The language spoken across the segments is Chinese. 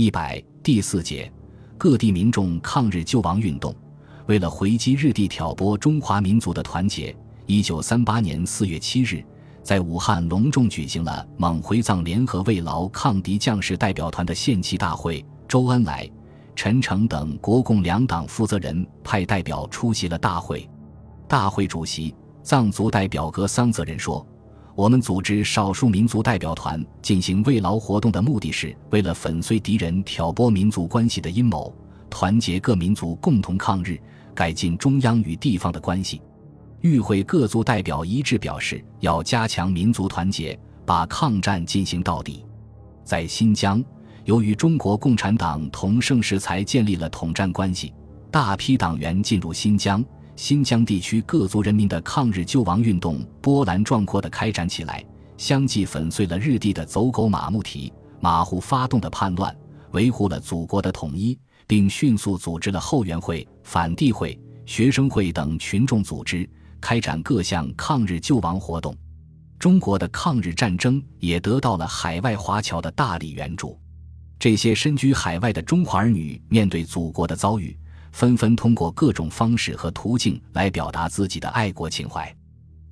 一百第四节，各地民众抗日救亡运动，为了回击日帝挑拨中华民族的团结，一九三八年四月七日，在武汉隆重举行了蒙回藏联合慰劳抗敌将士代表团的献旗大会。周恩来、陈诚等国共两党负责人派代表出席了大会。大会主席藏族代表格桑泽仁说。我们组织少数民族代表团进行慰劳活动的目的是为了粉碎敌人挑拨民族关系的阴谋，团结各民族共同抗日，改进中央与地方的关系。与会各族代表一致表示，要加强民族团结，把抗战进行到底。在新疆，由于中国共产党同盛世才建立了统战关系，大批党员进入新疆。新疆地区各族人民的抗日救亡运动波澜壮阔地开展起来，相继粉碎了日帝的走狗马木提、马虎发动的叛乱，维护了祖国的统一，并迅速组织了后援会、反帝会、学生会等群众组织，开展各项抗日救亡活动。中国的抗日战争也得到了海外华侨的大力援助。这些身居海外的中华儿女面对祖国的遭遇。纷纷通过各种方式和途径来表达自己的爱国情怀。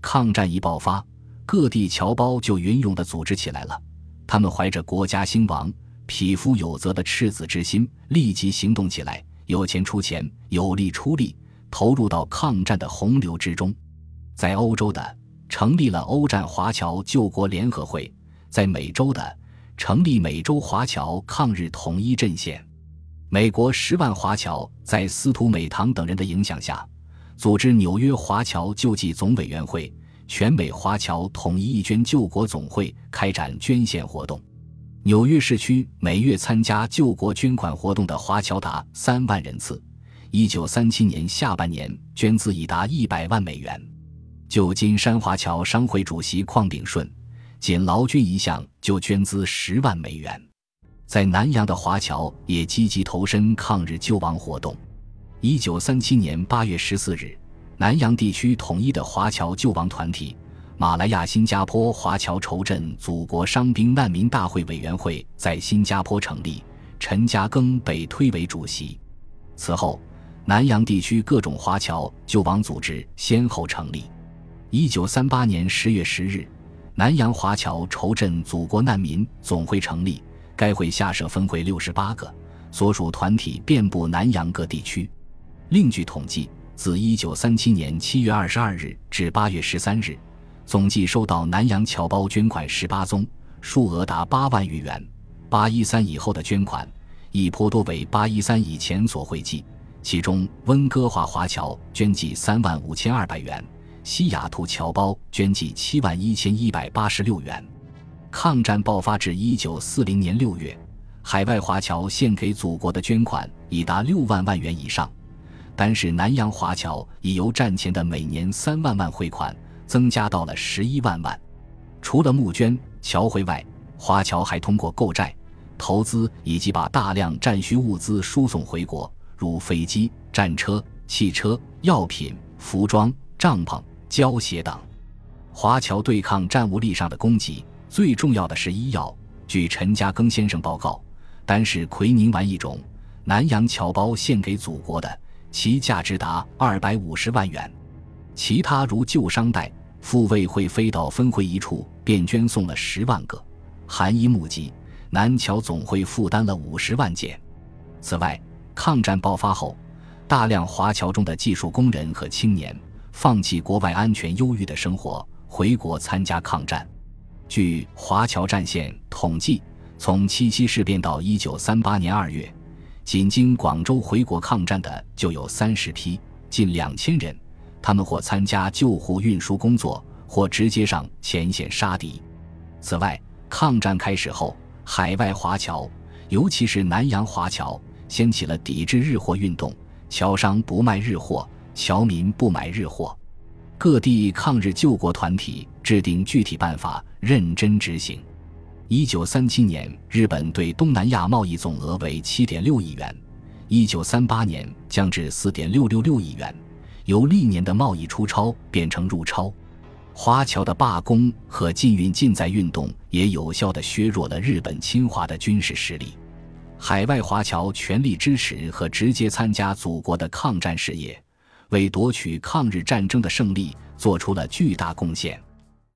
抗战一爆发，各地侨胞就云涌地组织起来了。他们怀着国家兴亡、匹夫有责的赤子之心，立即行动起来，有钱出钱，有力出力，投入到抗战的洪流之中。在欧洲的，成立了欧战华侨救国联合会；在美洲的，成立美洲华侨抗日统一阵线。美国十万华侨在司徒美堂等人的影响下，组织纽约华侨救济总委员会、全美华侨统一义捐救国总会开展捐献活动。纽约市区每月参加救国捐款活动的华侨达三万人次。一九三七年下半年，捐资已达一百万美元。旧金山华侨商会主席邝炳顺，仅劳军一项就捐资十万美元。在南洋的华侨也积极投身抗日救亡活动。一九三七年八月十四日，南洋地区统一的华侨救亡团体——马来亚新加坡华侨筹赈祖国伤兵难民大会委员会在新加坡成立，陈嘉庚被推为主席。此后，南洋地区各种华侨救亡组织先后成立。一九三八年十月十日，南洋华侨筹赈祖国难民总会成立。该会下设分会六十八个，所属团体遍布南洋各地区。另据统计，自一九三七年七月二十二日至八月十三日，总计收到南洋侨胞捐款十八宗，数额达八万余元。八一三以后的捐款，亦颇多为八一三以前所汇集。其中，温哥华华侨捐计三万五千二百元，西雅图侨胞捐计七万一千一百八十六元。抗战爆发至一九四零年六月，海外华侨献给祖国的捐款已达六万万元以上。单是南洋华侨，已由战前的每年三万万汇款，增加到了十一万万。除了募捐、侨汇外，华侨还通过购债、投资以及把大量战需物资输送回国，如飞机、战车、汽车、药品、服装、帐篷、胶鞋等。华侨对抗战无力上的攻击。最重要的是医药。据陈嘉庚先生报告，单是奎宁丸一种，南洋侨胞献给祖国的，其价值达二百五十万元。其他如旧商袋、复位会飞到分会一处便捐送了十万个。韩医募集，南侨总会负担了五十万件。此外，抗战爆发后，大量华侨中的技术工人和青年放弃国外安全优裕的生活，回国参加抗战。据华侨战线统计，从七七事变到一九三八年二月，仅经广州回国抗战的就有三十批，近两千人。他们或参加救护运输工作，或直接上前线杀敌。此外，抗战开始后，海外华侨，尤其是南洋华侨，掀起了抵制日货运动，侨商不卖日货，侨民不买日货。各地抗日救国团体制定具体办法，认真执行。一九三七年，日本对东南亚贸易总额为七点六亿元，一九三八年降至四点六六六亿元，由历年的贸易出超变成入超。华侨的罢工和禁运禁载运动也有效地削弱了日本侵华的军事实力。海外华侨全力支持和直接参加祖国的抗战事业，为夺取抗日战争的胜利做出了巨大贡献。